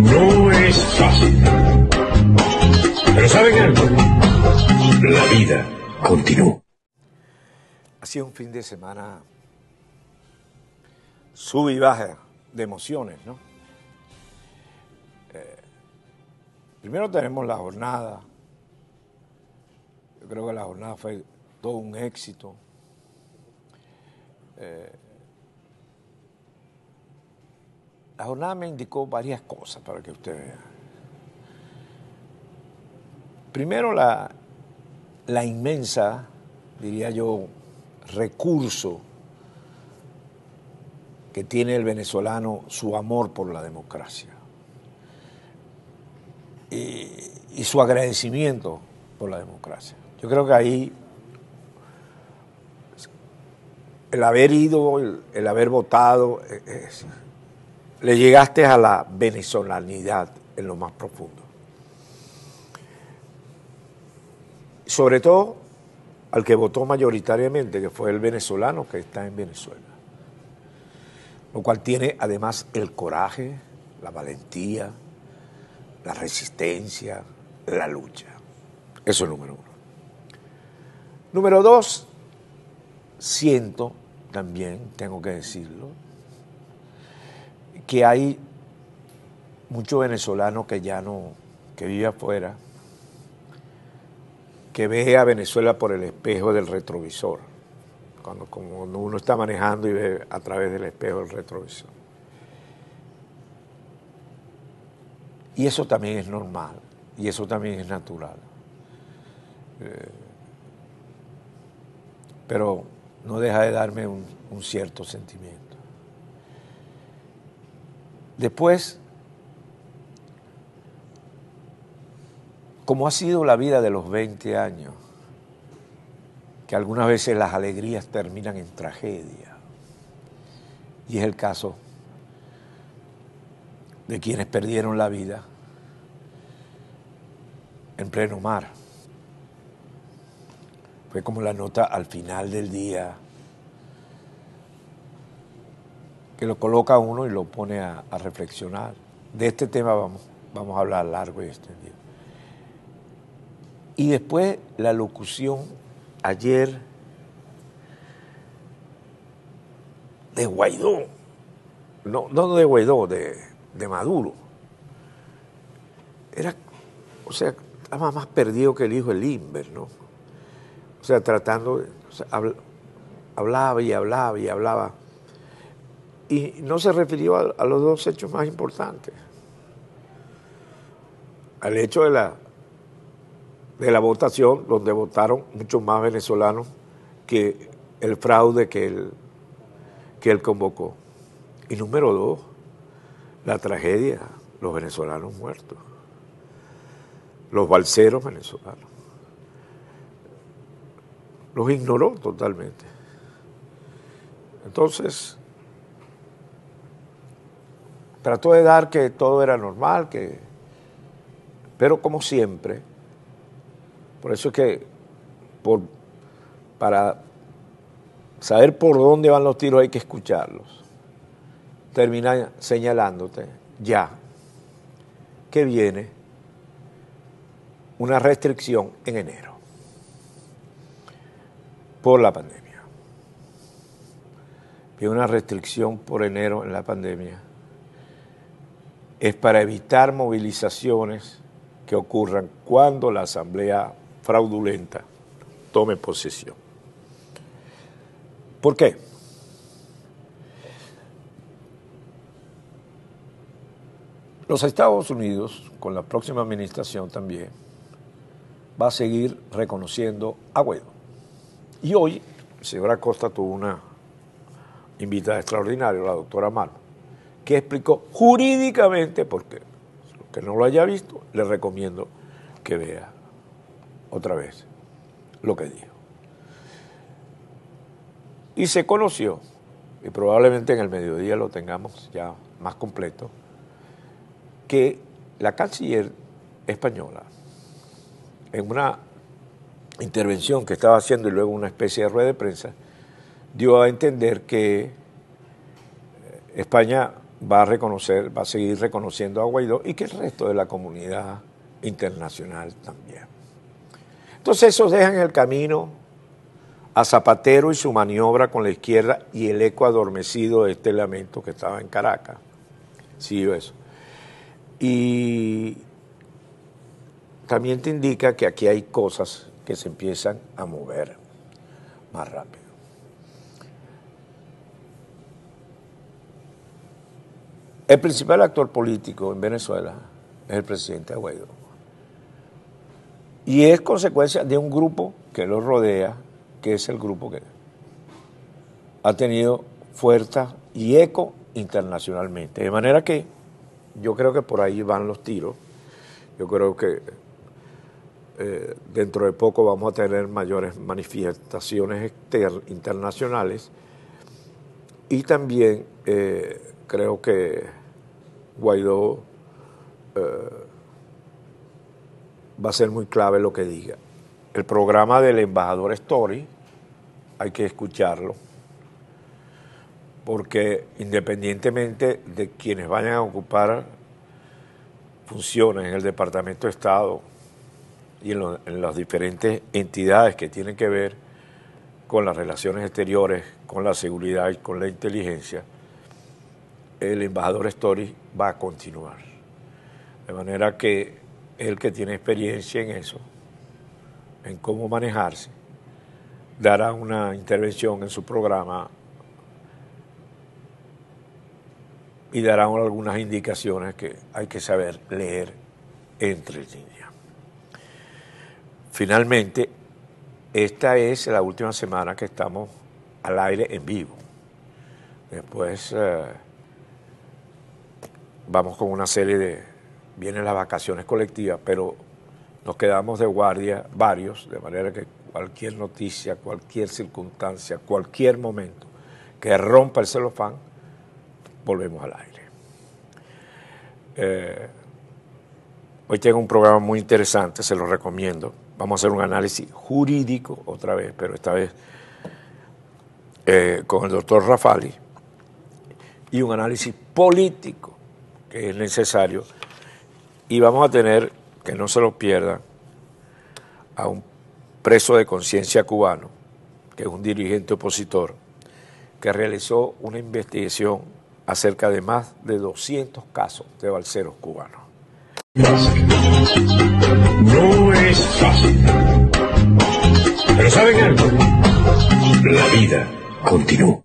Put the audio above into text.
No es fácil. Pero ¿saben algo? La vida continúa. Ha sido un fin de semana sub y baja de emociones, ¿no? Eh, primero tenemos la jornada. Yo creo que la jornada fue todo un éxito. Eh, la jornada me indicó varias cosas para que usted vea. Primero la, la inmensa, diría yo, recurso que tiene el venezolano, su amor por la democracia y, su agradecimiento por la democracia. Yo creo que ahí el haber ido, el, el haber votado, eh, es- le llegaste a la venezolanidad en lo más profundo. Sobre todo al que votó mayoritariamente, que fue el venezolano que está en Venezuela. Lo cual tiene además el coraje, la valentía, la resistencia, la lucha. Eso es número uno. Número dos, siento también, tengo que decirlo, que hay mucho venezolano que ya no, que vive afuera, que ve a Venezuela por el espejo del retrovisor, cuando, como uno está manejando y ve a través del espejo del retrovisor. Y eso también es normal, y eso también es natural. Eh, pero no deja de darme un, un cierto sentimiento. Después, como ha sido la vida de los 20 años, que algunas veces las alegrías terminan en tragedia, y es el caso de quienes perdieron la vida en pleno mar. Fue como la nota al final del día que lo coloca uno y lo pone a, reflexionar. De este tema vamos, vamos a hablar largo y extendido. Y después la locución ayer de Guaidó, no, no de Guaidó, de, de Maduro. Era, o sea, estaba más perdido que el hijo de Limber, ¿no? O sea, tratando, de- hablaba y hablaba y hablaba. Y no se refirió a, los dos hechos más importantes. Al hecho de la, de la votación, donde votaron muchos más venezolanos que el fraude que él, que él convocó. Y número dos, la tragedia, los venezolanos muertos, los balseros venezolanos. Los ignoró totalmente. Entonces, trató de dar que todo era normal, que, pero como siempre, por eso es que por, para saber por dónde van los tiros hay que escucharlos. Termina señalándote ya que viene una restricción en enero por la pandemia. Viene una restricción por enero en la pandemia. Es para evitar movilizaciones que ocurran cuando la asamblea fraudulenta tome posesión. ¿Por qué? Los Estados Unidos, con la próxima administración también, va a seguir reconociendo a Guaidó. Y hoy, el señor Acosta tuvo una invitada extraordinaria, la doctora Malo, que explicó jurídicamente por qué. El que no lo haya visto, le recomiendo que vea otra vez lo que dijo. Y se conoció, y probablemente en el mediodía lo tengamos ya más completo, que la canciller española, en una intervención que estaba haciendo y luego una especie de rueda de prensa, dio a entender que España va a reconocer, va a seguir reconociendo a Guaidó y que el resto de la comunidad internacional también. Entonces eso deja en el camino a Zapatero y su maniobra con la izquierda y el eco adormecido de este lamento que estaba en Caracas. Sí, eso. Y también te indica que aquí hay cosas que se empiezan a mover más rápido. El principal actor político en Venezuela es el presidente Guaidó. Y es consecuencia de un grupo que lo rodea, que es el grupo que ha tenido fuerza y eco internacionalmente. De manera que yo creo que por ahí van los tiros. Yo creo que eh, dentro de poco vamos a tener mayores manifestaciones internacionales y también eh, creo que Guaidó eh, va a ser muy clave lo que diga. El programa del embajador Story hay que escucharlo, porque independientemente de quienes vayan a ocupar funciones en el Departamento de Estado y en, en las diferentes entidades que tienen que ver con las relaciones exteriores, con la seguridad y con la inteligencia, el embajador Story va a continuar. De manera que el que tiene experiencia en eso, en cómo manejarse, dará una intervención en su programa y dará algunas indicaciones que hay que saber leer entre líneas. Finalmente, esta es la última semana que estamos al aire en vivo. Después... Eh, vamos con una serie de, vienen las vacaciones colectivas, pero nos quedamos de guardia varios, de manera que cualquier noticia, cualquier circunstancia, cualquier momento que rompa el celofán, volvemos al aire. Eh, hoy tengo un programa muy interesante, se lo recomiendo. Vamos a hacer un análisis jurídico otra vez, pero esta vez eh, con el doctor Rafali, y un análisis político que es necesario. Y vamos a tener, que no se lo pierdan, a un preso de conciencia cubano, que es un dirigente opositor, que realizó una investigación acerca de más de 200 casos de balseros cubanos. No es fácil. Pero ¿saben algo? La vida continúa.